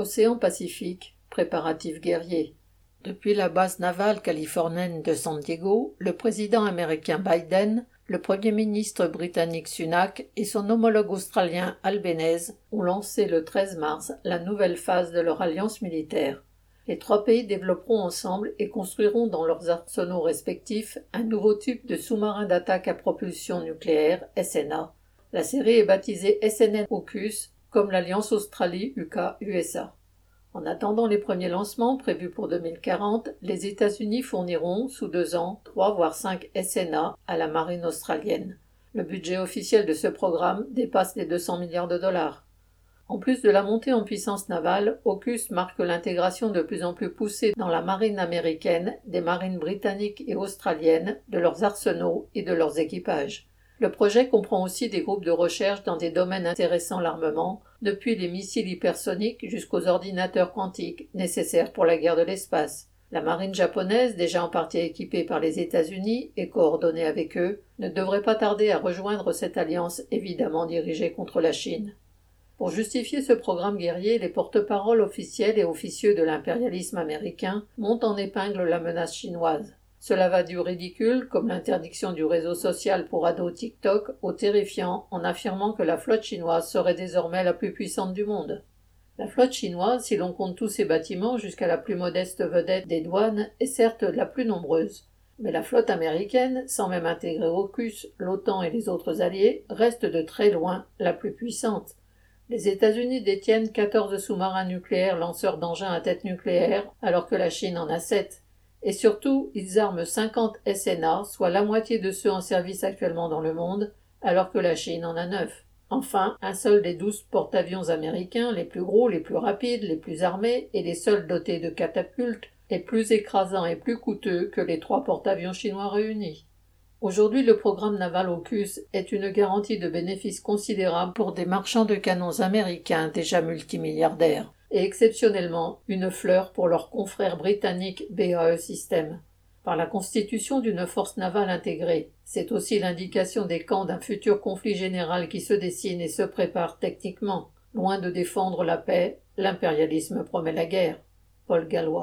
Océan Pacifique, préparatifs guerriers. Depuis la base navale californienne de San Diego, le président américain Biden, le premier ministre britannique Sunak et son homologue australien Albanese ont lancé le 13 mars la nouvelle phase de leur alliance militaire. Les trois pays développeront ensemble et construiront dans leurs arsenaux respectifs un nouveau type de sous-marin d'attaque à propulsion nucléaire, SNA. La série est baptisée SNN comme l'Alliance Australie-UK-USA. En attendant les premiers lancements prévus pour 2040, les États-Unis fourniront, sous deux ans, trois voire cinq SNA à la marine australienne. Le budget officiel de ce programme dépasse les 200 milliards de dollars. En plus de la montée en puissance navale, AUKUS marque l'intégration de plus en plus poussée dans la marine américaine des marines britanniques et australiennes, de leurs arsenaux et de leurs équipages. Le projet comprend aussi des groupes de recherche dans des domaines intéressant l'armement, depuis les missiles hypersoniques jusqu'aux ordinateurs quantiques nécessaires pour la guerre de l'espace. La marine japonaise, déjà en partie équipée par les États-Unis et coordonnée avec eux, ne devrait pas tarder à rejoindre cette alliance évidemment dirigée contre la Chine. Pour justifier ce programme guerrier, les porte-paroles officiels et officieux de l'impérialisme américain montent en épingle la menace chinoise. Cela va du ridicule, comme l'interdiction du réseau social pour ados TikTok, au terrifiant en affirmant que la flotte chinoise serait désormais la plus puissante du monde. La flotte chinoise, si l'on compte tous ses bâtiments jusqu'à la plus modeste vedette des douanes, est certes la plus nombreuse. Mais la flotte américaine, sans même intégrer AUKUS, l'OTAN et les autres alliés, reste de très loin la plus puissante. Les États-Unis détiennent 14 sous-marins nucléaires lanceurs d'engins à tête nucléaire, alors que la Chine en a 7. Et surtout, ils arment 50 SNA, soit la moitié de ceux en service actuellement dans le monde, alors que la Chine en a 9. Enfin, un seul des douze porte-avions américains, les plus gros, les plus rapides, les plus armés, et les seuls dotés de catapultes, est plus écrasant et plus coûteux que les trois porte-avions chinois réunis. Aujourd'hui, le programme naval AUKUS est une garantie de bénéfices considérables pour des marchands de canons américains déjà multimilliardaires et exceptionnellement une fleur pour leurs confrères britanniques BAE System. Par la constitution d'une force navale intégrée, c'est aussi l'indication des camps d'un futur conflit général qui se dessine et se prépare techniquement. Loin de défendre la paix, l'impérialisme promet la guerre. Paul Gallois.